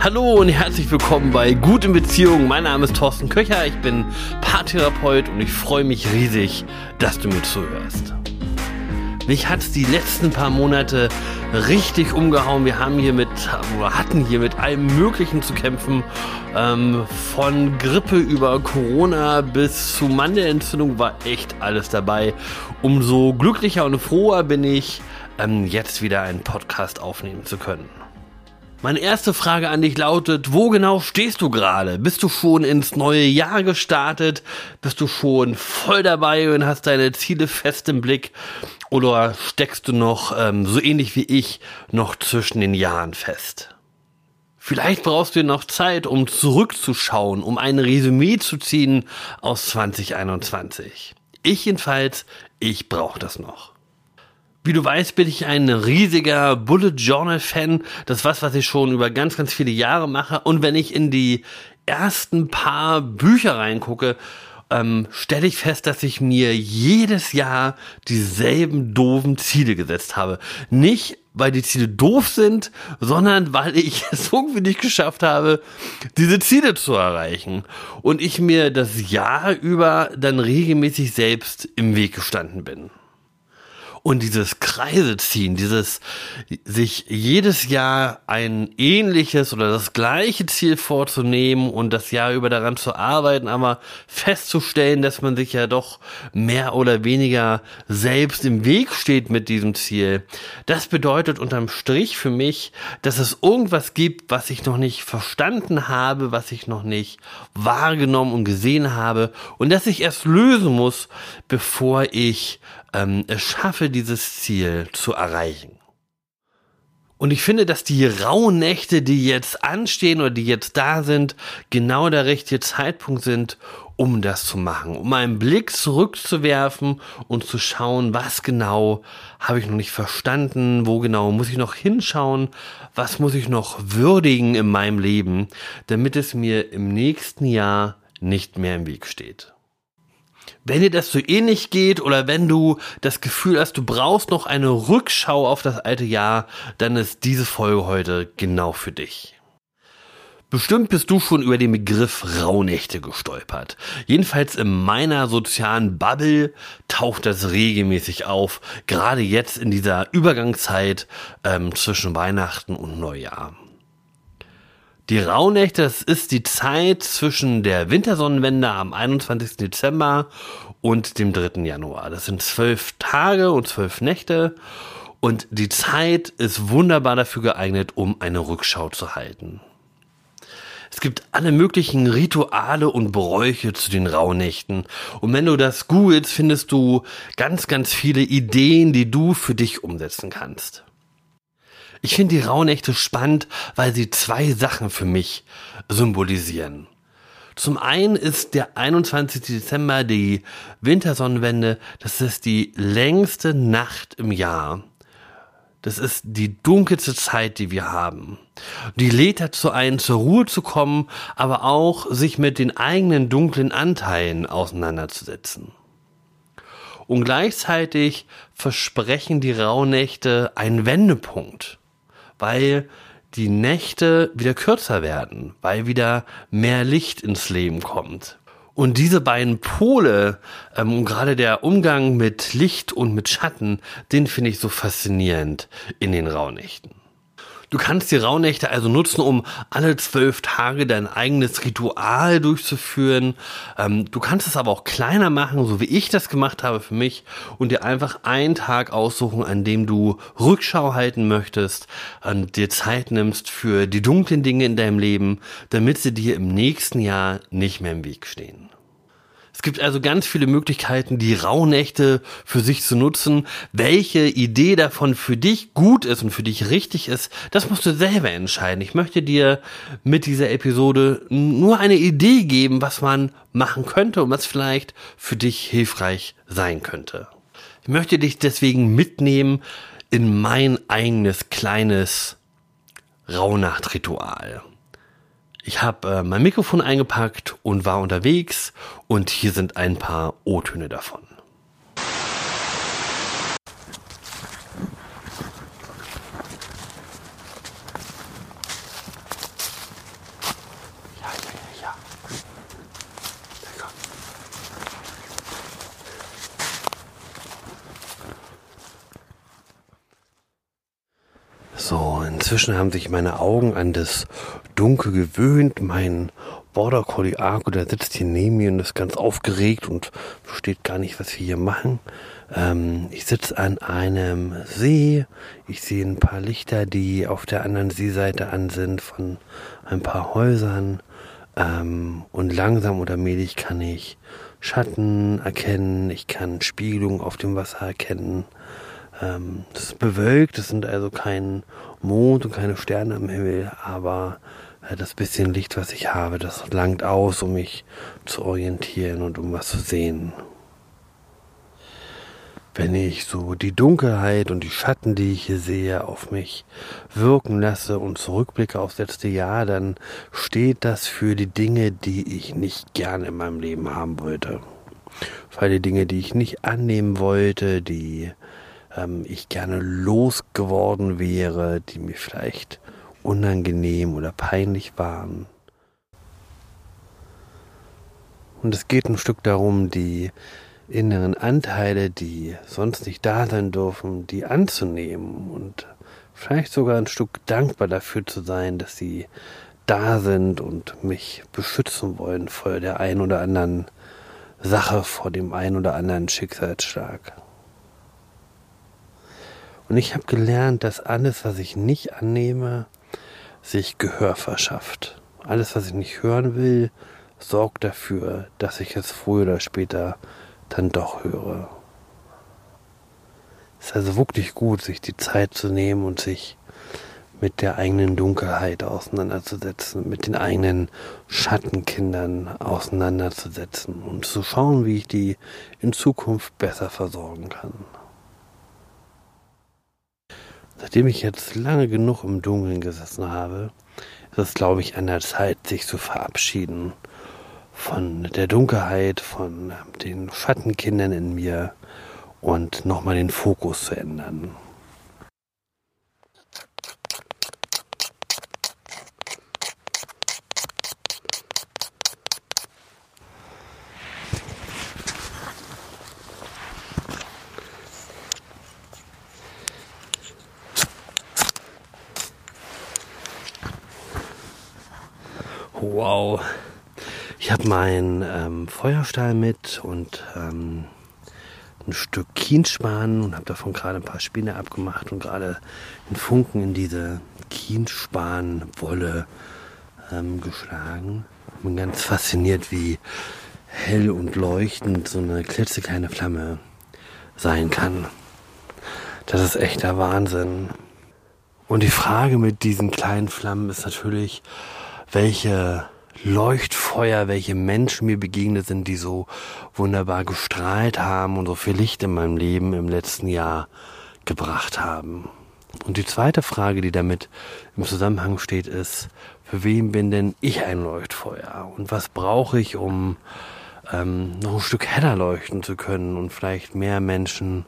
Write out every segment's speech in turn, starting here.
Hallo und herzlich willkommen bei Gut in Beziehung. Mein Name ist Thorsten Köcher, ich bin Paartherapeut und ich freue mich riesig, dass du mir zuhörst. Mich hat die letzten paar Monate richtig umgehauen. Wir haben hier mit, hatten hier mit allem Möglichen zu kämpfen. Ähm, von Grippe über Corona bis zu Mandelentzündung war echt alles dabei. Umso glücklicher und froher bin ich, ähm, jetzt wieder einen Podcast aufnehmen zu können. Meine erste Frage an dich lautet, wo genau stehst du gerade? Bist du schon ins neue Jahr gestartet? Bist du schon voll dabei und hast deine Ziele fest im Blick? Oder steckst du noch, ähm, so ähnlich wie ich, noch zwischen den Jahren fest? Vielleicht brauchst du noch Zeit, um zurückzuschauen, um ein Resümee zu ziehen aus 2021. Ich jedenfalls, ich brauche das noch. Wie du weißt, bin ich ein riesiger Bullet Journal Fan. Das ist was, was ich schon über ganz, ganz viele Jahre mache. Und wenn ich in die ersten paar Bücher reingucke, ähm, stelle ich fest, dass ich mir jedes Jahr dieselben doofen Ziele gesetzt habe. Nicht, weil die Ziele doof sind, sondern weil ich es irgendwie nicht geschafft habe, diese Ziele zu erreichen. Und ich mir das Jahr über dann regelmäßig selbst im Weg gestanden bin. Und dieses Kreise ziehen, dieses sich jedes Jahr ein ähnliches oder das gleiche Ziel vorzunehmen und das Jahr über daran zu arbeiten, aber festzustellen, dass man sich ja doch mehr oder weniger selbst im Weg steht mit diesem Ziel. Das bedeutet unterm Strich für mich, dass es irgendwas gibt, was ich noch nicht verstanden habe, was ich noch nicht wahrgenommen und gesehen habe und dass ich erst lösen muss, bevor ich ähm, es schaffe, dieses Ziel zu erreichen. Und ich finde, dass die rauen Nächte, die jetzt anstehen oder die jetzt da sind, genau der richtige Zeitpunkt sind, um das zu machen, um einen Blick zurückzuwerfen und zu schauen, was genau habe ich noch nicht verstanden, wo genau muss ich noch hinschauen, was muss ich noch würdigen in meinem Leben, damit es mir im nächsten Jahr nicht mehr im Weg steht. Wenn dir das so ähnlich geht oder wenn du das Gefühl hast, du brauchst noch eine Rückschau auf das alte Jahr, dann ist diese Folge heute genau für dich. Bestimmt bist du schon über den Begriff Rauhnächte gestolpert. Jedenfalls in meiner sozialen Bubble taucht das regelmäßig auf, gerade jetzt in dieser Übergangszeit ähm, zwischen Weihnachten und Neujahr. Die Rauhnächte, das ist die Zeit zwischen der Wintersonnenwende am 21. Dezember und dem 3. Januar. Das sind zwölf Tage und zwölf Nächte und die Zeit ist wunderbar dafür geeignet, um eine Rückschau zu halten. Es gibt alle möglichen Rituale und Bräuche zu den Rauhnächten. Und wenn du das googelst, findest du ganz, ganz viele Ideen, die du für dich umsetzen kannst. Ich finde die Rauhnächte spannend, weil sie zwei Sachen für mich symbolisieren. Zum einen ist der 21. Dezember die Wintersonnenwende, das ist die längste Nacht im Jahr. Das ist die dunkelste Zeit, die wir haben. Die lädt dazu ein, zur Ruhe zu kommen, aber auch sich mit den eigenen dunklen Anteilen auseinanderzusetzen. Und gleichzeitig versprechen die Rauhnächte einen Wendepunkt weil die Nächte wieder kürzer werden, weil wieder mehr Licht ins Leben kommt. Und diese beiden Pole, ähm, gerade der Umgang mit Licht und mit Schatten, den finde ich so faszinierend in den Rauhnächten. Du kannst die Rauhnächte also nutzen, um alle zwölf Tage dein eigenes Ritual durchzuführen. Ähm, du kannst es aber auch kleiner machen, so wie ich das gemacht habe für mich, und dir einfach einen Tag aussuchen, an dem du Rückschau halten möchtest, und dir Zeit nimmst für die dunklen Dinge in deinem Leben, damit sie dir im nächsten Jahr nicht mehr im Weg stehen. Es gibt also ganz viele Möglichkeiten, die Rauhnächte für sich zu nutzen. Welche Idee davon für dich gut ist und für dich richtig ist, das musst du selber entscheiden. Ich möchte dir mit dieser Episode nur eine Idee geben, was man machen könnte und was vielleicht für dich hilfreich sein könnte. Ich möchte dich deswegen mitnehmen in mein eigenes kleines Rauhnachtritual. Ich habe äh, mein Mikrofon eingepackt und war unterwegs und hier sind ein paar O-Töne davon. So, inzwischen haben sich meine Augen an das Dunkel gewöhnt. Mein Border Collie Argo, der sitzt hier neben mir und ist ganz aufgeregt und versteht gar nicht, was wir hier machen. Ähm, ich sitze an einem See. Ich sehe ein paar Lichter, die auf der anderen Seeseite an sind von ein paar Häusern. Ähm, und langsam oder mählich kann ich Schatten erkennen. Ich kann Spiegelung auf dem Wasser erkennen. Ähm, das ist bewölkt, es sind also kein Mond und keine Sterne am Himmel, aber äh, das bisschen Licht, was ich habe, das langt aus, um mich zu orientieren und um was zu sehen. Wenn ich so die Dunkelheit und die Schatten, die ich hier sehe, auf mich wirken lasse und zurückblicke aufs letzte Jahr, dann steht das für die Dinge, die ich nicht gerne in meinem Leben haben wollte. Für die Dinge, die ich nicht annehmen wollte, die ähm, ich gerne losgeworden wäre, die mir vielleicht unangenehm oder peinlich waren. Und es geht ein Stück darum, die inneren Anteile, die sonst nicht da sein dürfen, die anzunehmen und vielleicht sogar ein Stück dankbar dafür zu sein, dass sie da sind und mich beschützen wollen vor der ein oder anderen Sache, vor dem ein oder anderen Schicksalsschlag. Und ich habe gelernt, dass alles, was ich nicht annehme, sich Gehör verschafft. Alles, was ich nicht hören will, sorgt dafür, dass ich es früher oder später dann doch höre. Es ist also wirklich gut, sich die Zeit zu nehmen und sich mit der eigenen Dunkelheit auseinanderzusetzen, mit den eigenen Schattenkindern auseinanderzusetzen und zu schauen, wie ich die in Zukunft besser versorgen kann. Nachdem ich jetzt lange genug im Dunkeln gesessen habe, ist es, glaube ich, an der Zeit, sich zu verabschieden von der Dunkelheit, von den Schattenkindern in mir und nochmal den Fokus zu ändern. Wow. Ich habe meinen ähm, Feuerstahl mit und ähm, ein Stück Kienspan und habe davon gerade ein paar Späne abgemacht und gerade einen Funken in diese Kienspanwolle ähm, geschlagen. Bin ganz fasziniert, wie hell und leuchtend so eine klitzekleine Flamme sein kann. Das ist echter Wahnsinn. Und die Frage mit diesen kleinen Flammen ist natürlich, welche Leuchtfeuer, welche Menschen mir begegnet sind, die so wunderbar gestrahlt haben und so viel Licht in meinem Leben im letzten Jahr gebracht haben. Und die zweite Frage, die damit im Zusammenhang steht, ist, für wen bin denn ich ein Leuchtfeuer? Und was brauche ich, um ähm, noch ein Stück heller leuchten zu können und vielleicht mehr Menschen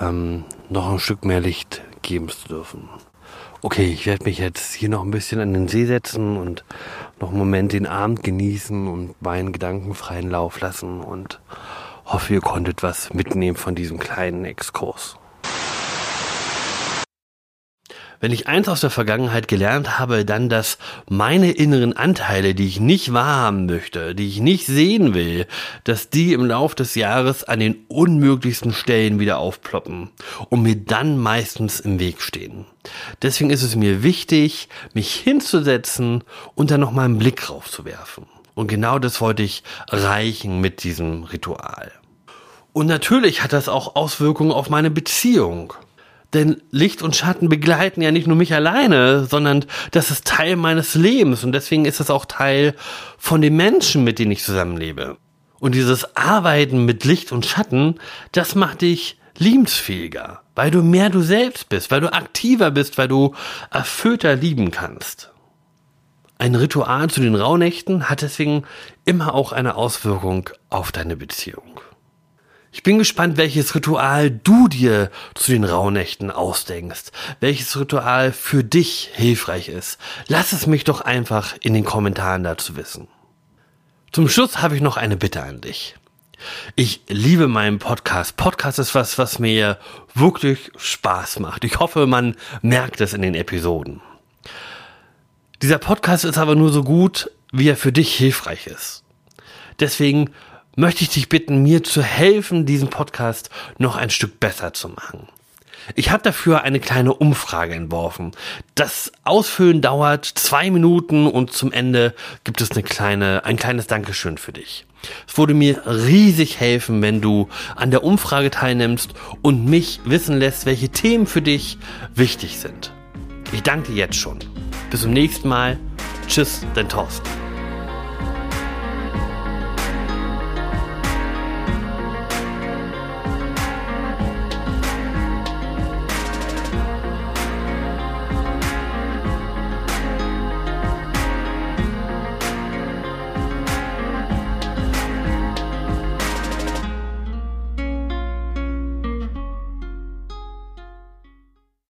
ähm, noch ein Stück mehr Licht geben zu dürfen? Okay, ich werde mich jetzt hier noch ein bisschen an den See setzen und noch einen Moment den Abend genießen und meinen Gedanken freien Lauf lassen und hoffe, ihr konntet was mitnehmen von diesem kleinen Exkurs. Wenn ich eins aus der Vergangenheit gelernt habe, dann, dass meine inneren Anteile, die ich nicht wahrhaben möchte, die ich nicht sehen will, dass die im Lauf des Jahres an den unmöglichsten Stellen wieder aufploppen und mir dann meistens im Weg stehen. Deswegen ist es mir wichtig, mich hinzusetzen und dann nochmal einen Blick drauf zu werfen. Und genau das wollte ich erreichen mit diesem Ritual. Und natürlich hat das auch Auswirkungen auf meine Beziehung. Denn Licht und Schatten begleiten ja nicht nur mich alleine, sondern das ist Teil meines Lebens und deswegen ist es auch Teil von den Menschen, mit denen ich zusammenlebe. Und dieses Arbeiten mit Licht und Schatten, das macht dich liebensfähiger, weil du mehr du selbst bist, weil du aktiver bist, weil du erfüllter lieben kannst. Ein Ritual zu den Rauhnächten hat deswegen immer auch eine Auswirkung auf deine Beziehung. Ich bin gespannt, welches Ritual du dir zu den Rauhnächten ausdenkst. Welches Ritual für dich hilfreich ist. Lass es mich doch einfach in den Kommentaren dazu wissen. Zum Schluss habe ich noch eine Bitte an dich. Ich liebe meinen Podcast. Podcast ist was, was mir wirklich Spaß macht. Ich hoffe, man merkt es in den Episoden. Dieser Podcast ist aber nur so gut, wie er für dich hilfreich ist. Deswegen möchte ich dich bitten, mir zu helfen, diesen Podcast noch ein Stück besser zu machen. Ich habe dafür eine kleine Umfrage entworfen. Das Ausfüllen dauert zwei Minuten und zum Ende gibt es eine kleine, ein kleines Dankeschön für dich. Es würde mir riesig helfen, wenn du an der Umfrage teilnimmst und mich wissen lässt, welche Themen für dich wichtig sind. Ich danke dir jetzt schon. Bis zum nächsten Mal. Tschüss, dein Thorsten.